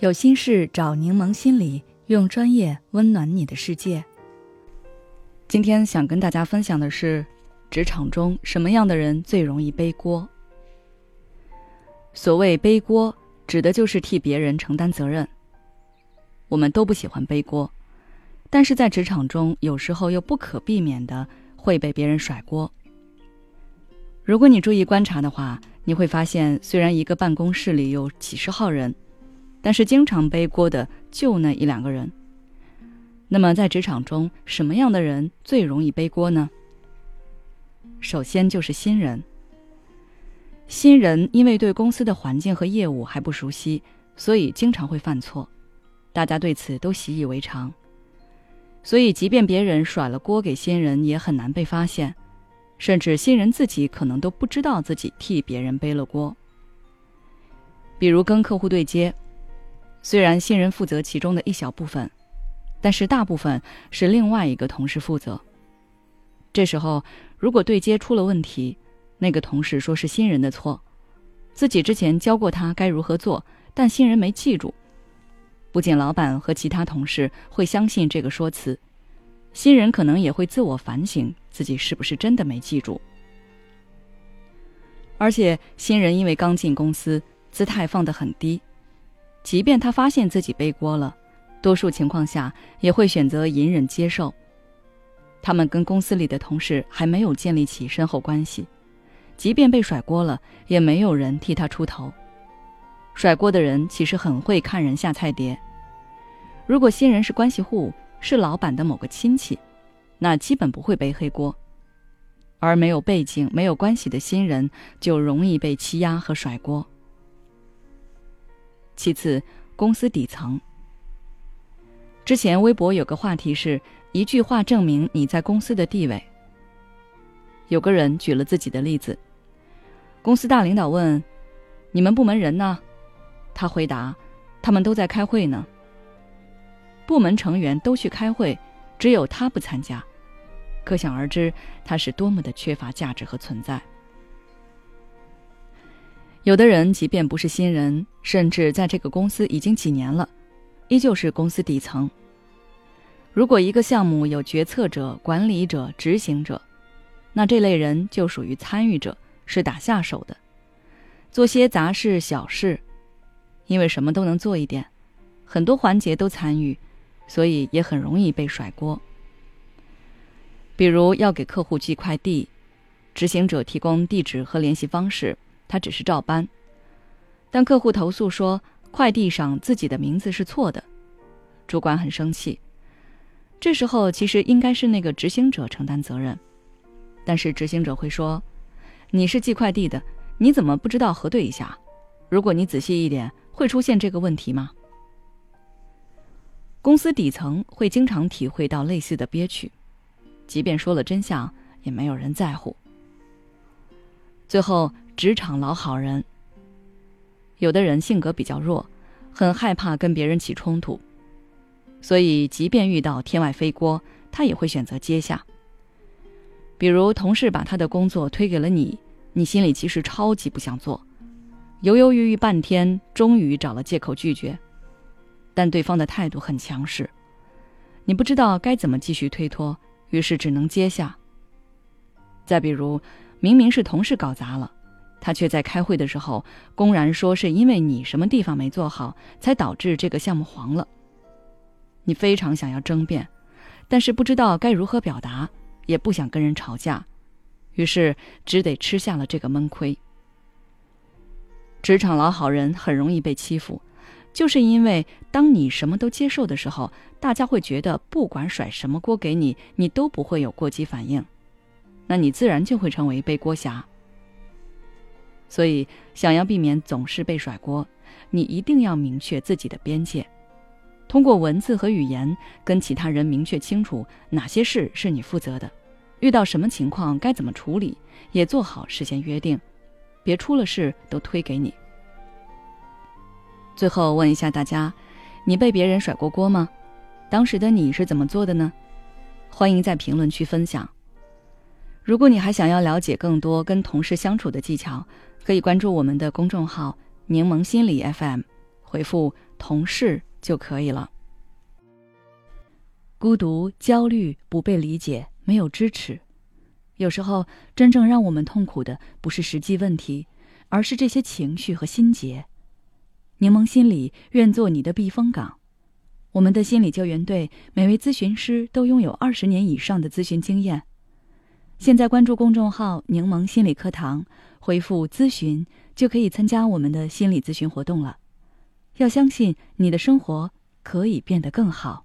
有心事找柠檬心理，用专业温暖你的世界。今天想跟大家分享的是，职场中什么样的人最容易背锅？所谓背锅，指的就是替别人承担责任。我们都不喜欢背锅，但是在职场中，有时候又不可避免的会被别人甩锅。如果你注意观察的话，你会发现，虽然一个办公室里有几十号人。但是经常背锅的就那一两个人。那么在职场中，什么样的人最容易背锅呢？首先就是新人。新人因为对公司的环境和业务还不熟悉，所以经常会犯错，大家对此都习以为常。所以，即便别人甩了锅给新人，也很难被发现，甚至新人自己可能都不知道自己替别人背了锅。比如跟客户对接。虽然新人负责其中的一小部分，但是大部分是另外一个同事负责。这时候，如果对接出了问题，那个同事说是新人的错，自己之前教过他该如何做，但新人没记住。不仅老板和其他同事会相信这个说辞，新人可能也会自我反省自己是不是真的没记住。而且，新人因为刚进公司，姿态放得很低。即便他发现自己背锅了，多数情况下也会选择隐忍接受。他们跟公司里的同事还没有建立起深厚关系，即便被甩锅了，也没有人替他出头。甩锅的人其实很会看人下菜碟。如果新人是关系户，是老板的某个亲戚，那基本不会背黑锅；而没有背景、没有关系的新人，就容易被欺压和甩锅。其次，公司底层。之前微博有个话题是一句话证明你在公司的地位。有个人举了自己的例子，公司大领导问：“你们部门人呢？”他回答：“他们都在开会呢。”部门成员都去开会，只有他不参加，可想而知他是多么的缺乏价值和存在。有的人即便不是新人，甚至在这个公司已经几年了，依旧是公司底层。如果一个项目有决策者、管理者、执行者，那这类人就属于参与者，是打下手的，做些杂事小事，因为什么都能做一点，很多环节都参与，所以也很容易被甩锅。比如要给客户寄快递，执行者提供地址和联系方式。他只是照搬，但客户投诉说快递上自己的名字是错的，主管很生气。这时候其实应该是那个执行者承担责任，但是执行者会说：“你是寄快递的，你怎么不知道核对一下？如果你仔细一点，会出现这个问题吗？”公司底层会经常体会到类似的憋屈，即便说了真相，也没有人在乎。最后。职场老好人，有的人性格比较弱，很害怕跟别人起冲突，所以即便遇到天外飞锅，他也会选择接下。比如同事把他的工作推给了你，你心里其实超级不想做，犹犹豫豫半天，终于找了借口拒绝，但对方的态度很强势，你不知道该怎么继续推脱，于是只能接下。再比如，明明是同事搞砸了。他却在开会的时候公然说是因为你什么地方没做好，才导致这个项目黄了。你非常想要争辩，但是不知道该如何表达，也不想跟人吵架，于是只得吃下了这个闷亏。职场老好人很容易被欺负，就是因为当你什么都接受的时候，大家会觉得不管甩什么锅给你，你都不会有过激反应，那你自然就会成为背锅侠。所以，想要避免总是被甩锅，你一定要明确自己的边界，通过文字和语言跟其他人明确清楚哪些事是你负责的，遇到什么情况该怎么处理，也做好事先约定，别出了事都推给你。最后问一下大家，你被别人甩过锅吗？当时的你是怎么做的呢？欢迎在评论区分享。如果你还想要了解更多跟同事相处的技巧，可以关注我们的公众号“柠檬心理 FM”，回复“同事就可以了。孤独、焦虑、不被理解、没有支持，有时候真正让我们痛苦的不是实际问题，而是这些情绪和心结。柠檬心理愿做你的避风港。我们的心理救援队每位咨询师都拥有二十年以上的咨询经验。现在关注公众号“柠檬心理课堂”，回复“咨询”就可以参加我们的心理咨询活动了。要相信你的生活可以变得更好。